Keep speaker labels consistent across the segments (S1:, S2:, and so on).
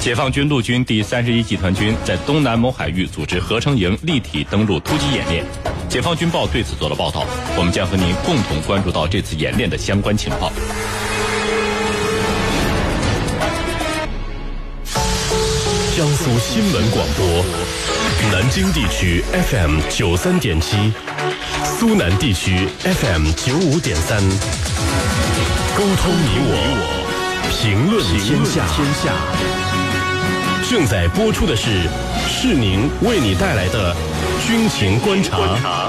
S1: 解放军陆军第三十一集团军在东南某海域组织合成营立体登陆突击演练。解放军报对此做了报道，我们将和您共同关注到这次演练的相关情况。
S2: 江苏新闻广播，南京地区 FM 九三点七，苏南地区 FM 九五点三，沟通你我，评论天下。正在播出的是是宁为你带来的军情观察。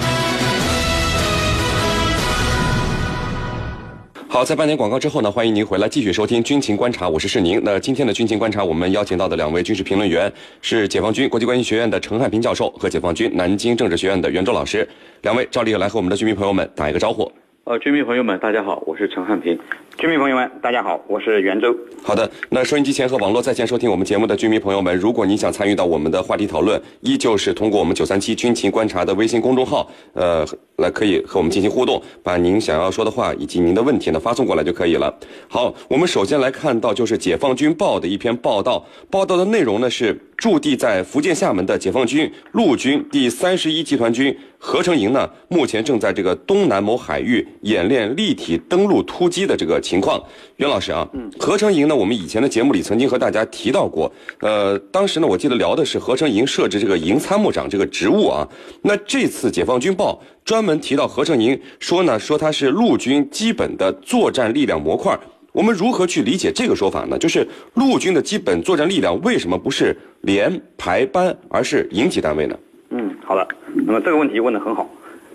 S3: 好，在半年广告之后呢，欢迎您回来继续收听军情观察，我是世宁。那今天的军情观察，我们邀请到的两位军事评论员是解放军国际关系学院的陈汉平教授和解放军南京政治学院的袁周老师。两位照例来和我们的军迷朋友们打一个招呼。
S4: 呃，军迷朋友们，大家好，我是陈汉平。
S5: 军迷朋友们，大家好，我是袁周。
S3: 好的，那收音机前和网络在线收听我们节目的军迷朋友们，如果您想参与到我们的话题讨论，依旧是通过我们九三七军情观察的微信公众号，呃，来可以和我们进行互动，把您想要说的话以及您的问题呢发送过来就可以了。好，我们首先来看到就是《解放军报》的一篇报道，报道的内容呢是驻地在福建厦门的解放军陆军第三十一集团军合成营呢，目前正在这个东南某海域演练立体登陆突击的这个情况。袁老师啊，嗯，合成营呢，我们以前的节目里曾经和大家提到过，呃，当时呢，我记得聊的是合成营设置这个营参谋长这个职务啊。那这次《解放军报》专门提到合成营，说呢，说它是陆军基本的作战力量模块。我们如何去理解这个说法呢？就是陆军的基本作战力量为什么不是连排班，而是营级单位呢？
S5: 嗯，好的。那么这个问题问得很好，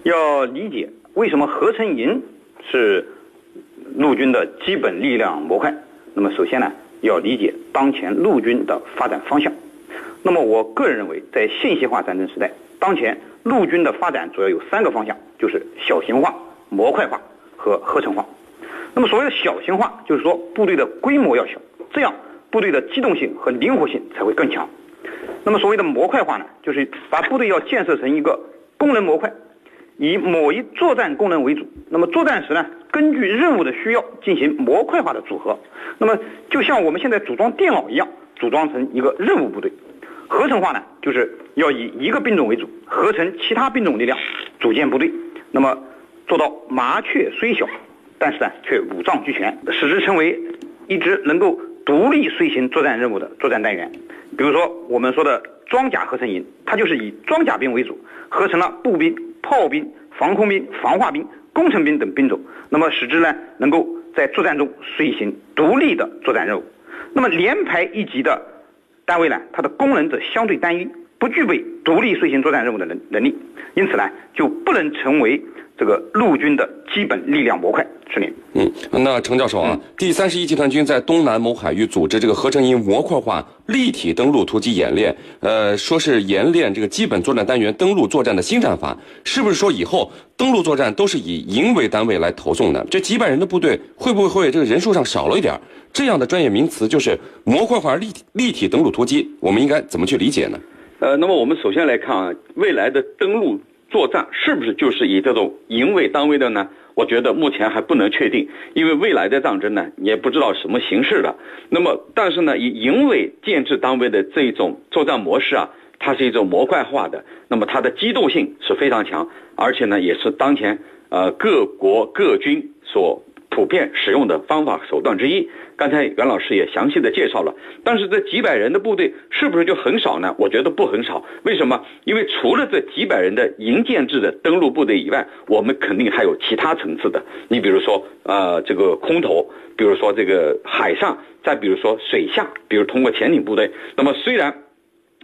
S5: 要理解为什么合成营是。陆军的基本力量模块。那么，首先呢，要理解当前陆军的发展方向。那么，我个人认为，在信息化战争时代，当前陆军的发展主要有三个方向，就是小型化、模块化和合成化。那么，所谓的小型化，就是说部队的规模要小，这样部队的机动性和灵活性才会更强。那么，所谓的模块化呢，就是把部队要建设成一个功能模块。以某一作战功能为主，那么作战时呢，根据任务的需要进行模块化的组合。那么就像我们现在组装电脑一样，组装成一个任务部队。合成化呢，就是要以一个兵种为主，合成其他兵种力量，组建部队。那么做到麻雀虽小，但是呢却五脏俱全，使之成为一支能够独立遂行作战任务的作战单元。比如说我们说的装甲合成营，它就是以装甲兵为主，合成了步兵。炮兵、防空兵、防化兵、工程兵等兵种，那么使之呢能够在作战中遂行独立的作战任务。那么连排一级的单位呢，它的功能则相对单一，不具备独立遂行作战任务的能能力，因此呢就不能成为。这个陆军的基本力量模块，是您。
S3: 嗯，那程教授啊，第三十一集团军在东南某海域组织这个合成营模块化立体登陆突击演练，呃，说是演练这个基本作战单元登陆作战的新战法，是不是说以后登陆作战都是以营为单位来投送的？这几百人的部队会不会会这个人数上少了一点？这样的专业名词就是模块化立体立体登陆突击，我们应该怎么去理解呢？
S4: 呃，那么我们首先来看啊，未来的登陆。作战是不是就是以这种营为单位的呢？我觉得目前还不能确定，因为未来的战争呢，也不知道什么形式的。那么，但是呢，以营为建制单位的这一种作战模式啊，它是一种模块化的，那么它的机动性是非常强，而且呢，也是当前呃各国各军所。普遍使用的方法手段之一，刚才袁老师也详细的介绍了。但是这几百人的部队是不是就很少呢？我觉得不很少。为什么？因为除了这几百人的营建制的登陆部队以外，我们肯定还有其他层次的。你比如说，呃，这个空投，比如说这个海上，再比如说水下，比如通过潜艇部队。那么虽然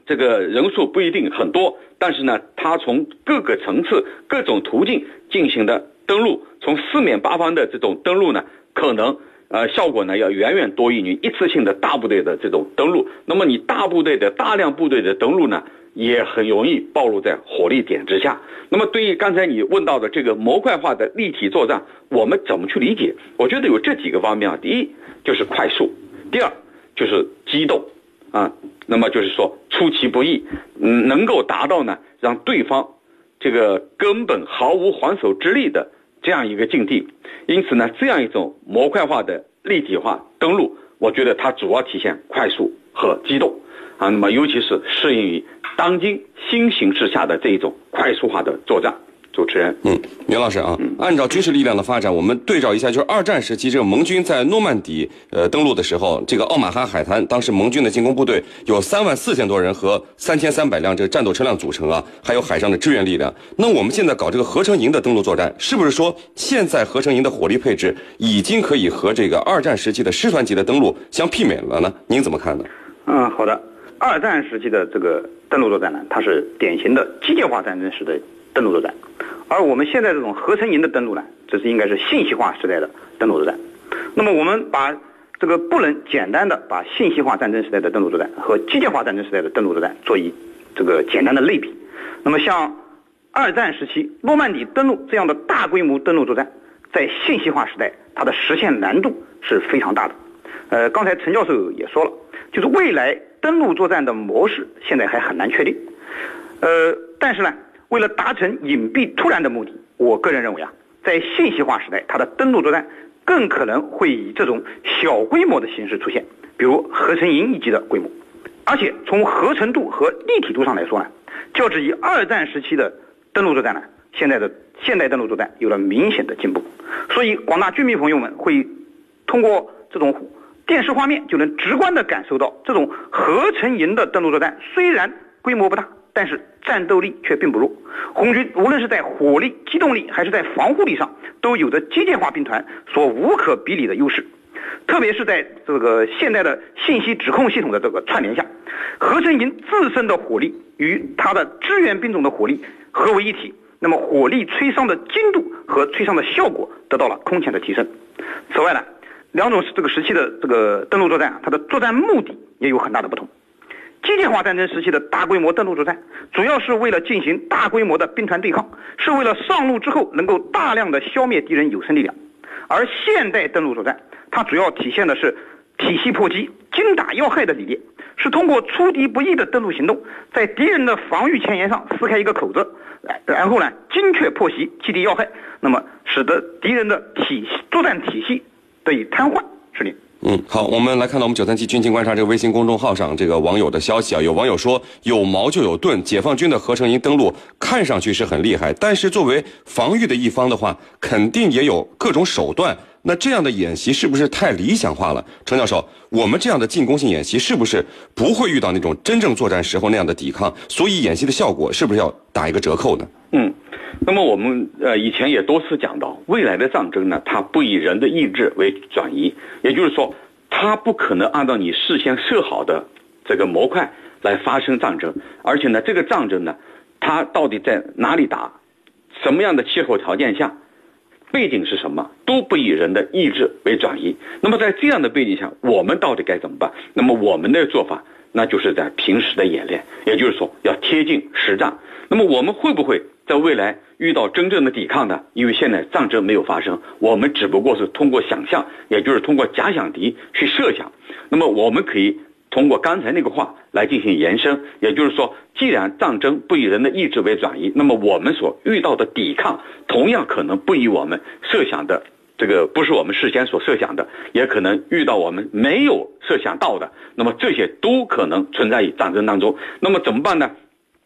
S4: 这个人数不一定很多，但是呢，它从各个层次、各种途径进行的。登陆从四面八方的这种登陆呢，可能呃效果呢要远远多于你一次性的大部队的这种登陆。那么你大部队的大量部队的登陆呢，也很容易暴露在火力点之下。那么对于刚才你问到的这个模块化的立体作战，我们怎么去理解？我觉得有这几个方面啊。第一就是快速，第二就是机动啊。那么就是说出其不意，嗯，能够达到呢让对方这个根本毫无还手之力的。这样一个境地，因此呢，这样一种模块化的立体化登陆，我觉得它主要体现快速。和机动啊。那么尤其是适应于当今新形势下的这一种快速化的作战。主持人，
S3: 嗯，袁老师啊，按照军事力量的发展，我们对照一下，就是二战时期这个盟军在诺曼底呃登陆的时候，这个奥马哈海滩，当时盟军的进攻部队有三万四千多人和三千三百辆这个战斗车辆组成啊，还有海上的支援力量。那我们现在搞这个合成营的登陆作战，是不是说现在合成营的火力配置已经可以和这个二战时期的师团级的登陆相媲美了呢？您怎么看呢？
S5: 嗯，好的。二战时期的这个登陆作战呢，它是典型的机械化战争时的登陆作战。而我们现在这种合成营的登陆呢，这是应该是信息化时代的登陆作战。那么我们把这个不能简单的把信息化战争时代的登陆作战和机械化战争时代的登陆作战做一这个简单的类比。那么像二战时期诺曼底登陆这样的大规模登陆作战，在信息化时代它的实现难度是非常大的。呃，刚才陈教授也说了，就是未来登陆作战的模式现在还很难确定。呃，但是呢。为了达成隐蔽突然的目的，我个人认为啊，在信息化时代，它的登陆作战更可能会以这种小规模的形式出现，比如合成营一级的规模。而且从合成度和立体度上来说呢，较之于二战时期的登陆作战呢，现在的现代登陆作战有了明显的进步。所以广大军迷朋友们会通过这种电视画面就能直观的感受到，这种合成营的登陆作战虽然规模不大。但是战斗力却并不弱，红军无论是在火力、机动力还是在防护力上，都有着机械化兵团所无可比拟的优势。特别是在这个现代的信息指控系统的这个串联下，合成营自身的火力与它的支援兵种的火力合为一体，那么火力摧伤的精度和摧伤的效果得到了空前的提升。此外呢，两种这个时期的这个登陆作战，它的作战目的也有很大的不同。机械化战争时期的大规模登陆作战，主要是为了进行大规模的兵团对抗，是为了上路之后能够大量的消灭敌人有生力量；而现代登陆作战，它主要体现的是体系破击、精打要害的理念，是通过出敌不意的登陆行动，在敌人的防御前沿上撕开一个口子，然后呢精确破袭，击敌要害，那么使得敌人的体系作战体系得以瘫痪，是的。
S3: 嗯，好，我们来看到我们九三七军情观察这个微信公众号上这个网友的消息啊，有网友说有矛就有盾，解放军的合成营登陆看上去是很厉害，但是作为防御的一方的话，肯定也有各种手段。那这样的演习是不是太理想化了？程教授，我们这样的进攻性演习是不是不会遇到那种真正作战时候那样的抵抗？所以演习的效果是不是要打一个折扣呢？
S4: 嗯。那么我们呃以前也多次讲到，未来的战争呢，它不以人的意志为转移，也就是说，它不可能按照你事先设好的这个模块来发生战争，而且呢，这个战争呢，它到底在哪里打，什么样的气候条件下，背景是什么，都不以人的意志为转移。那么在这样的背景下，我们到底该怎么办？那么我们的做法，那就是在平时的演练，也就是说要贴近实战。那么我们会不会？在未来遇到真正的抵抗呢，因为现在战争没有发生，我们只不过是通过想象，也就是通过假想敌去设想。那么我们可以通过刚才那个话来进行延伸，也就是说，既然战争不以人的意志为转移，那么我们所遇到的抵抗同样可能不以我们设想的这个不是我们事先所设想的，也可能遇到我们没有设想到的。那么这些都可能存在于战争当中。那么怎么办呢？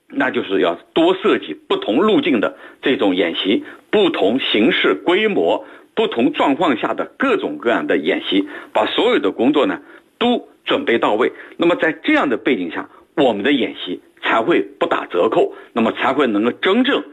S4: 那就是要多设计不同路径的这种演习，不同形式、规模、不同状况下的各种各样的演习，把所有的工作呢都准备到位。那么在这样的背景下，我们的演习才会不打折扣，那么才会能够真正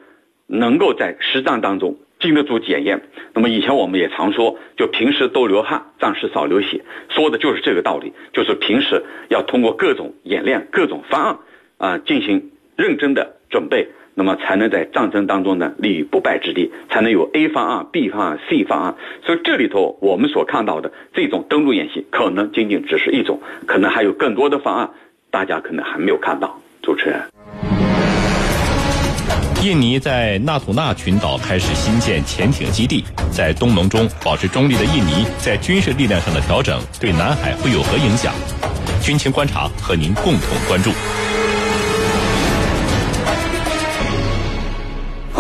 S4: 能够在实战当中经得住检验。那么以前我们也常说，就平时多流汗，战时少流血，说的就是这个道理。就是平时要通过各种演练、各种方案啊进行。认真的准备，那么才能在战争当中呢立于不败之地，才能有 A 方案、B 方案、C 方案。所以这里头我们所看到的这种登陆演习，可能仅仅只是一种，可能还有更多的方案，大家可能还没有看到。主持人，
S1: 印尼在纳土纳群岛开始新建潜艇基地，在东盟中保持中立的印尼，在军事力量上的调整对南海会有何影响？军情观察和您共同关注。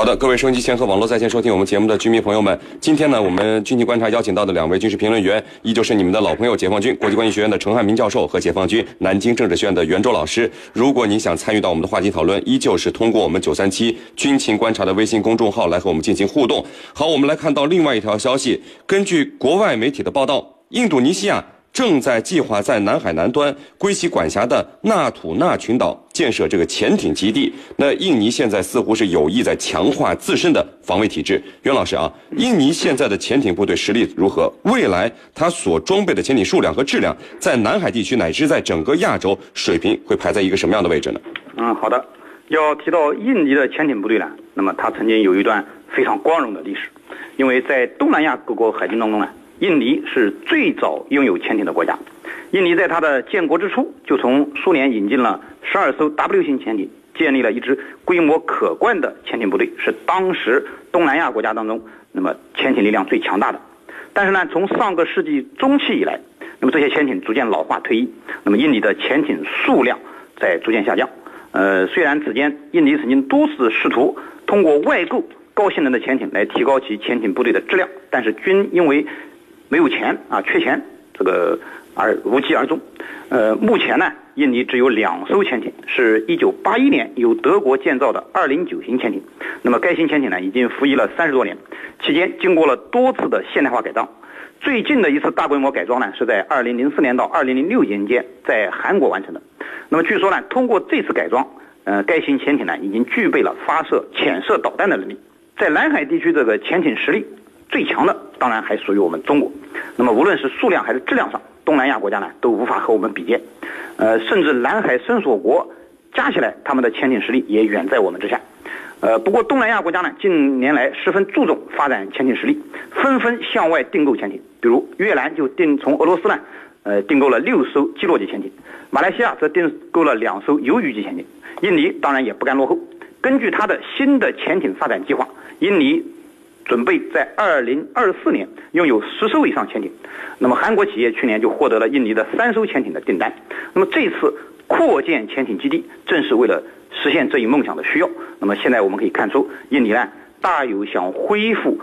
S3: 好的，各位收音机前和网络在线收听我们节目的居民朋友们，今天呢，我们军情观察邀请到的两位军事评论员，依旧是你们的老朋友解放军国际关系学院的陈汉民教授和解放军南京政治学院的袁周老师。如果您想参与到我们的话题讨论，依旧是通过我们九三七军情观察的微信公众号来和我们进行互动。好，我们来看到另外一条消息，根据国外媒体的报道，印度尼西亚。正在计划在南海南端归其管辖的纳土纳群岛建设这个潜艇基地。那印尼现在似乎是有意在强化自身的防卫体制。袁老师啊，印尼现在的潜艇部队实力如何？未来它所装备的潜艇数量和质量，在南海地区乃至在整个亚洲水平会排在一个什么样的位置呢？
S5: 嗯，好的。要提到印尼的潜艇部队呢，那么它曾经有一段非常光荣的历史，因为在东南亚各国海军当中呢。印尼是最早拥有潜艇的国家。印尼在它的建国之初，就从苏联引进了十二艘 W 型潜艇，建立了一支规模可观的潜艇部队，是当时东南亚国家当中那么潜艇力量最强大的。但是呢，从上个世纪中期以来，那么这些潜艇逐渐老化退役，那么印尼的潜艇数量在逐渐下降。呃，虽然此间印尼曾经多次试图通过外购高性能的潜艇来提高其潜艇部队的质量，但是均因为没有钱啊，缺钱，这个而无疾而终。呃，目前呢，印尼只有两艘潜艇，是一九八一年由德国建造的二零九型潜艇。那么该型潜艇呢，已经服役了三十多年，期间经过了多次的现代化改装。最近的一次大规模改装呢，是在二零零四年到二零零六年间在韩国完成的。那么据说呢，通过这次改装，呃，该型潜艇呢已经具备了发射潜射导弹的能力，在南海地区这个潜艇实力。最强的当然还属于我们中国，那么无论是数量还是质量上，东南亚国家呢都无法和我们比肩，呃，甚至南海伸索国加起来，他们的潜艇实力也远在我们之下，呃，不过东南亚国家呢近年来十分注重发展潜艇实力，纷纷向外订购潜艇，比如越南就订从俄罗斯呢，呃，订购了六艘基洛级潜艇，马来西亚则订购了两艘鱿鱼级潜艇，印尼当然也不甘落后，根据它的新的潜艇发展计划，印尼。准备在二零二四年拥有十艘以上潜艇，那么韩国企业去年就获得了印尼的三艘潜艇的订单。那么这次扩建潜艇基地，正是为了实现这一梦想的需要。那么现在我们可以看出，印尼呢大有想恢复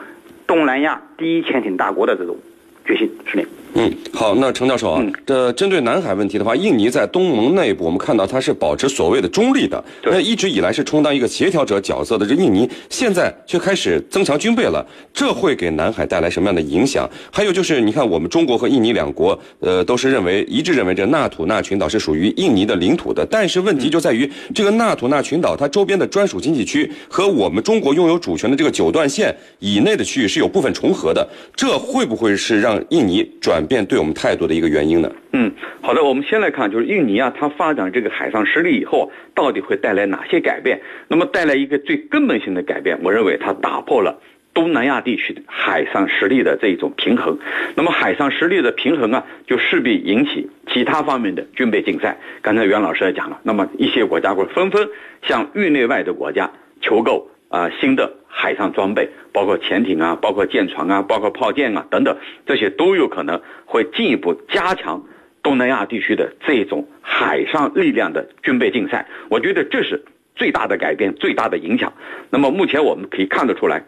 S5: 东南亚第一潜艇大国的这种决心十年。
S3: 嗯，好，那程教授啊，这针对南海问题的话，印尼在东盟内部，我们看到它是保持所谓的中立的，那一直以来是充当一个协调者角色的。这印尼现在却开始增强军备了，这会给南海带来什么样的影响？还有就是，你看我们中国和印尼两国，呃，都是认为一致认为这纳土纳群岛是属于印尼的领土的，但是问题就在于这个纳土纳群岛它周边的专属经济区和我们中国拥有主权的这个九段线以内的区域是有部分重合的，这会不会是让印尼转？转变对我们态度的一个原因呢？
S4: 嗯，好的，我们先来看，就是印尼啊，它发展这个海上实力以后，到底会带来哪些改变？那么带来一个最根本性的改变，我认为它打破了东南亚地区的海上实力的这一种平衡。那么海上实力的平衡啊，就势必引起其他方面的军备竞赛。刚才袁老师也讲了，那么一些国家会纷纷向域内外的国家求购。啊，新的海上装备，包括潜艇啊，包括舰船啊，包括炮舰啊等等，这些都有可能会进一步加强东南亚地区的这种海上力量的军备竞赛。我觉得这是最大的改变，最大的影响。那么目前我们可以看得出来，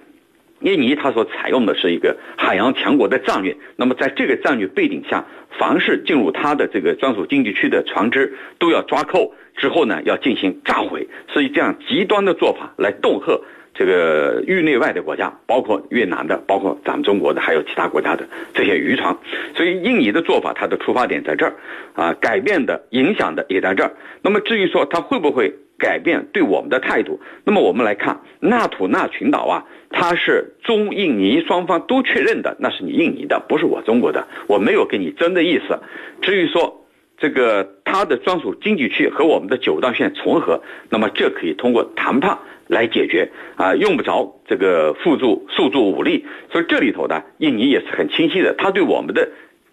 S4: 印尼它所采用的是一个海洋强国的战略。那么在这个战略背景下，凡是进入它的这个专属经济区的船只，都要抓扣。之后呢，要进行炸毁，是以这样极端的做法来恫吓这个域内外的国家，包括越南的，包括咱们中国的，还有其他国家的这些渔船。所以印尼的做法，它的出发点在这儿，啊，改变的影响的也在这儿。那么至于说它会不会改变对我们的态度，那么我们来看纳土纳群岛啊，它是中印尼双方都确认的，那是你印尼的，不是我中国的，我没有跟你争的意思。至于说。这个它的专属经济区和我们的九段线重合，那么这可以通过谈判来解决啊，用不着这个付诸诉诸武力。所以这里头呢，印尼也是很清晰的，他对我们的。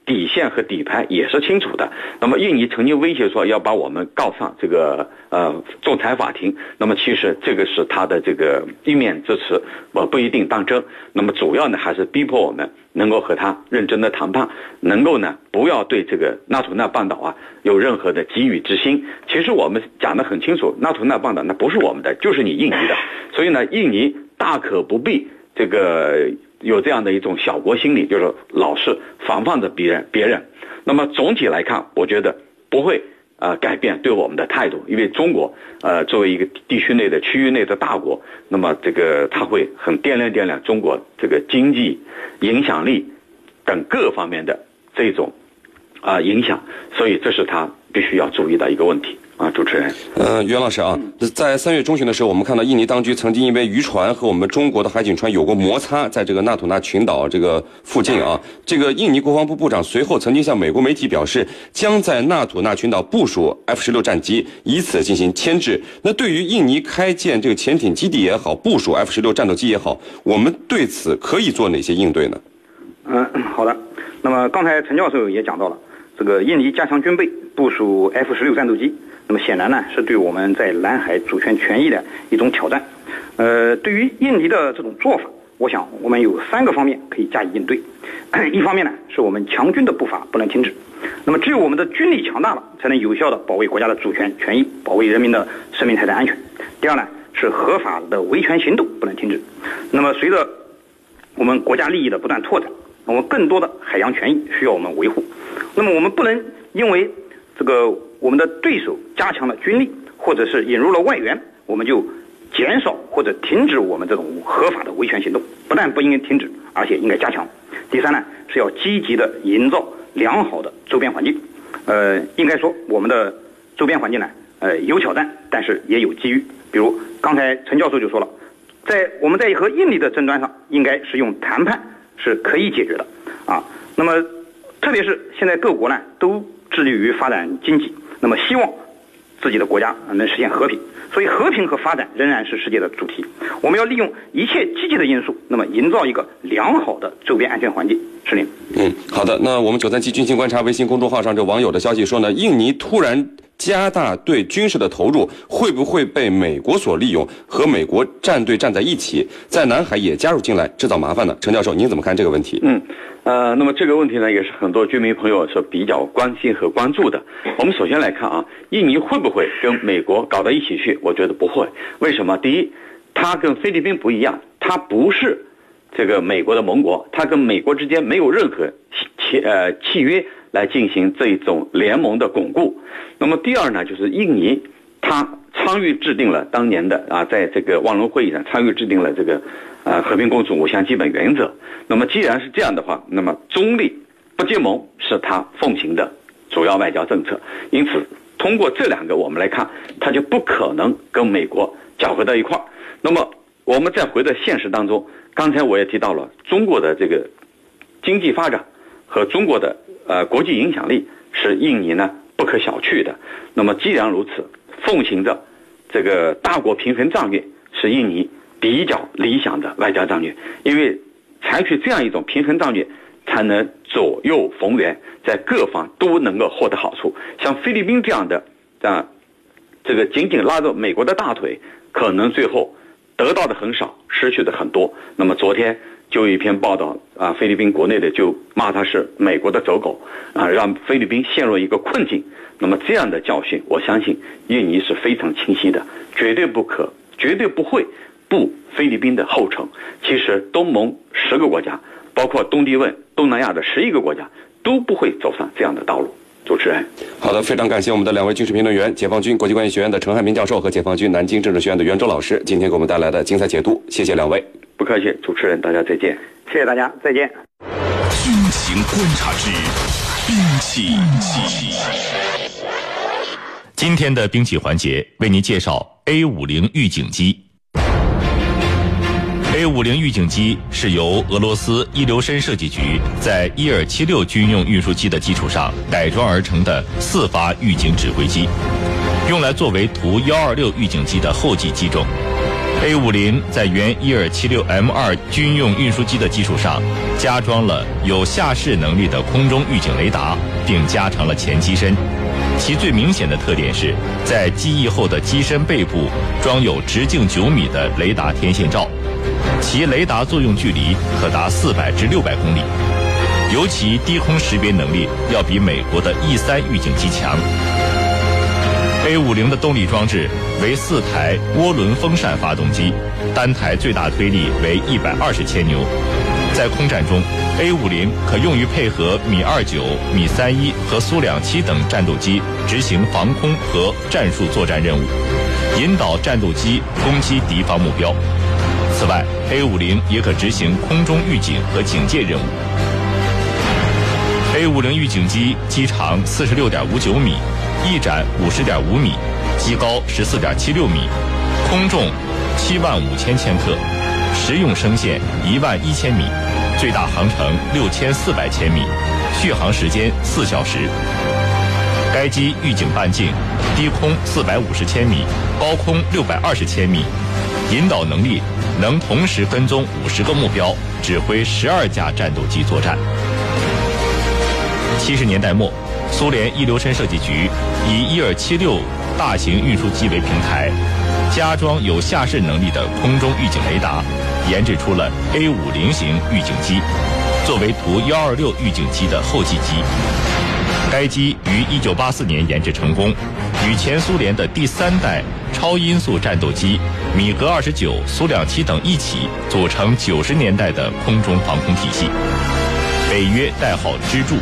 S4: 底线和底牌也是清楚的。那么印尼曾经威胁说要把我们告上这个呃仲裁法庭。那么其实这个是他的这个一面之词，我不一定当真。那么主要呢还是逼迫我们能够和他认真的谈判，能够呢不要对这个纳土纳半岛啊有任何的给予之心。其实我们讲得很清楚，纳土纳半岛那不是我们的，就是你印尼的。所以呢，印尼大可不必这个有这样的一种小国心理，就是老是防范着别人别人。那么总体来看，我觉得不会呃改变对我们的态度，因为中国呃作为一个地区内的区域内的大国，那么这个他会很掂量掂量中国这个经济影响力等各方面的这种啊、影响，所以这是他必须要注意的一个问题啊，主持人。
S3: 呃，袁老师啊，在三月中旬的时候，我们看到印尼当局曾经因为渔船和我们中国的海警船有过摩擦，在这个纳土纳群岛这个附近啊，这个印尼国防部部长随后曾经向美国媒体表示，将在纳土纳群岛部署 F 十六战机，以此进行牵制。那对于印尼开建这个潜艇基地也好，部署 F 十六战斗机也好，我们对此可以做哪些应对呢？
S5: 嗯，好的。那么刚才陈教授也讲到了，这个印尼加强军备，部署 F 十六战斗机，那么显然呢是对我们在南海主权权益的一种挑战。呃，对于印尼的这种做法，我想我们有三个方面可以加以应对。一方面呢，是我们强军的步伐不能停止。那么只有我们的军力强大了，才能有效的保卫国家的主权权益，保卫人民的生命财产安全。第二呢，是合法的维权行动不能停止。那么随着我们国家利益的不断拓展，我们更多的海洋权益需要我们维护。那么我们不能因为这个我们的对手加强了军力，或者是引入了外援，我们就减少或者停止我们这种合法的维权行动。不但不应该停止，而且应该加强。第三呢，是要积极的营造良好的周边环境。呃，应该说我们的周边环境呢，呃，有挑战，但是也有机遇。比如刚才陈教授就说了，在我们在和印尼的争端上，应该是用谈判是可以解决的啊。那么，特别是现在各国呢都致力于发展经济，那么希望自己的国家呃能实现和平，所以和平和发展仍然是世界的主题。我们要利用一切积极的因素，那么营造一个良好的周边安全环境。是您。
S3: 嗯，好的。那我们九三七军情观察微信公众号上这网友的消息说呢，印尼突然加大对军事的投入，会不会被美国所利用，和美国站队站在一起，在南海也加入进来，制造麻烦呢？陈教授，您怎么看这个问题？
S4: 嗯，呃，那么这个问题呢，也是很多居民朋友是比较关心和关注的。我们首先来看啊，印尼会不会跟美国搞到一起去？我觉得不会。为什么？第一，它跟菲律宾不一样，它不是这个美国的盟国，它跟美国之间没有任何契呃契约来进行这种联盟的巩固。那么第二呢，就是印尼它参与制定了当年的啊，在这个万隆会议上参与制定了这个呃和平共处五项基本原则。那么既然是这样的话，那么中立不结盟是它奉行的主要外交政策。因此，通过这两个我们来看，它就不可能跟美国搅和到一块儿。那么我们再回到现实当中，刚才我也提到了中国的这个经济发展和中国的呃国际影响力是印尼呢不可小觑的。那么既然如此，奉行着这个大国平衡战略是印尼比较理想的外交战略，因为采取这样一种平衡战略，才能左右逢源，在各方都能够获得好处。像菲律宾这样的啊，这个紧紧拉着美国的大腿，可能最后得到的很少，失去的很多。那么昨天就有一篇报道啊，菲律宾国内的就骂他是美国的走狗啊，让菲律宾陷入一个困境。那么这样的教训，我相信印尼是非常清晰的，绝对不可，绝对不会步菲律宾的后尘。其实东盟十个国家，包括东帝汶、东南亚的十一个国家，都不会走上这样的道路。主持人，
S3: 好的，非常感谢我们的两位军事评论员，解放军国际关系学院的陈汉民教授和解放军南京政治学院的袁周老师，今天给我们带来的精彩解读，谢谢两位。
S4: 不客气，主持人，大家再见。
S5: 谢谢大家，再见。
S2: 军情观察之兵器。
S1: 今天的兵器环节为您介绍 A 五零预警机。A 五零预警机是由俄罗斯伊留申设计局在伊尔七六军用运输机的基础上改装而成的四发预警指挥机，用来作为图幺二六预警机的后继机种。A 五零在原伊尔七六 M 二军用运输机的基础上，加装了有下视能力的空中预警雷达，并加长了前机身。其最明显的特点是在机翼后的机身背部装有直径九米的雷达天线罩，其雷达作用距离可达四百至六百公里，尤其低空识别能力要比美国的 E 三预警机强。A 五零的动力装置为四台涡轮风扇发动机，单台最大推力为一百二十千牛。在空战中，A 五零可用于配合米二九、米三一和苏两七等战斗机执行防空和战术作战任务，引导战斗机攻击敌方目标。此外，A 五零也可执行空中预警和警戒任务。A 五零预警机机长四十六点五九米，翼展五十点五米，机高十四点七六米，空重七万五千千克，实用升限一万一千米，最大航程六千四百千米，续航时间四小时。该机预警半径低空四百五十千米，高空六百二十千米，引导能力能同时跟踪五十个目标，指挥十二架战斗机作战。七十年代末，苏联一流深设计局以伊尔七六大型运输机为平台，加装有下视能力的空中预警雷达，研制出了 A 五零型预警机，作为图幺二六预警机的后继机。该机于一九八四年研制成功，与前苏联的第三代超音速战斗机米格二十九、苏两七等一起，组成九十年代的空中防空体系，北约代号“支柱”。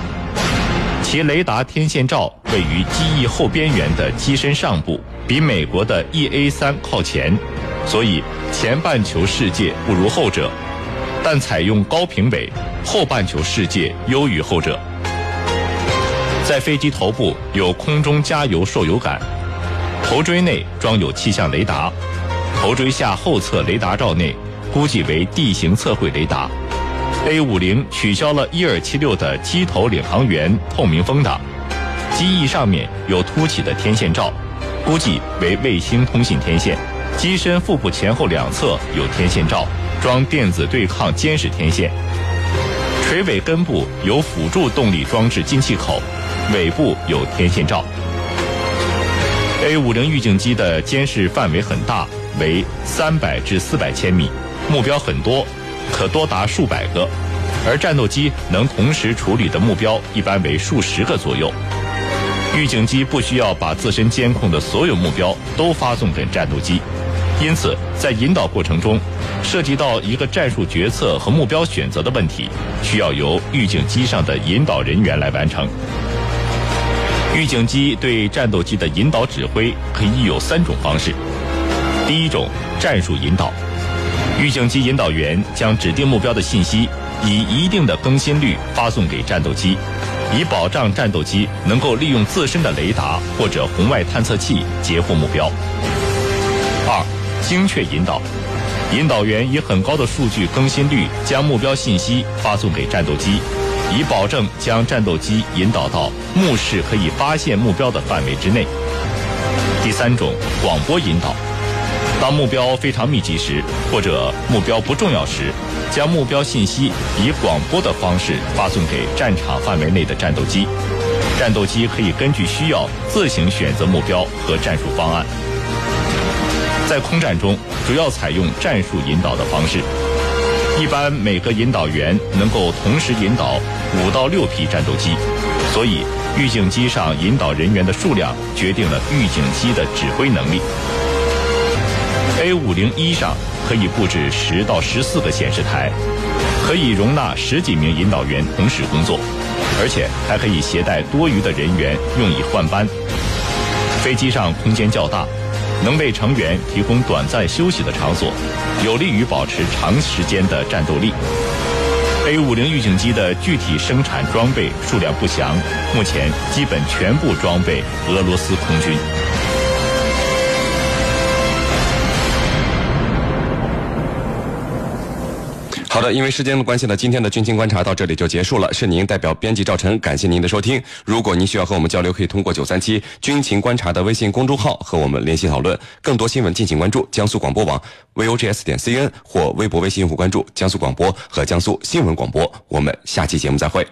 S1: 其雷达天线罩位于机翼后边缘的机身上部，比美国的 EA 三靠前，所以前半球世界不如后者，但采用高平尾，后半球世界优于后者。在飞机头部有空中加油受油杆，头锥内装有气象雷达，头锥下后侧雷达罩内估计为地形测绘雷达。A 五零取消了伊尔七六的机头领航员透明风挡，机翼上面有凸起的天线罩，估计为卫星通信天线。机身腹部前后两侧有天线罩，装电子对抗监视天线。垂尾根部有辅助动力装置进气口，尾部有天线罩。A 五零预警机的监视范围很大，为三百至四百千米，目标很多。可多达数百个，而战斗机能同时处理的目标一般为数十个左右。预警机不需要把自身监控的所有目标都发送给战斗机，因此在引导过程中，涉及到一个战术决策和目标选择的问题，需要由预警机上的引导人员来完成。预警机对战斗机的引导指挥可以有三种方式：第一种，战术引导。预警机引导员将指定目标的信息以一定的更新率发送给战斗机，以保障战斗机能够利用自身的雷达或者红外探测器截获目标。二、精确引导，引导员以很高的数据更新率将目标信息发送给战斗机，以保证将战斗机引导到目视可以发现目标的范围之内。第三种，广播引导。当目标非常密集时，或者目标不重要时，将目标信息以广播的方式发送给战场范围内的战斗机，战斗机可以根据需要自行选择目标和战术方案。在空战中，主要采用战术引导的方式，一般每个引导员能够同时引导五到六批战斗机，所以预警机上引导人员的数量决定了预警机的指挥能力。A 五零一上可以布置十到十四个显示台，可以容纳十几名引导员同时工作，而且还可以携带多余的人员用以换班。飞机上空间较大，能为成员提供短暂休息的场所，有利于保持长时间的战斗力。A 五零预警机的具体生产装备数量不详，目前基本全部装备俄罗斯空军。
S3: 好的，因为时间的关系呢，今天的军情观察到这里就结束了。是您代表编辑赵晨，感谢您的收听。如果您需要和我们交流，可以通过九三七军情观察的微信公众号和我们联系讨论。更多新闻敬请关注江苏广播网 vogs 点 cn 或微博、微信用户关注江苏广播和江苏新闻广播。我们下期节目再会。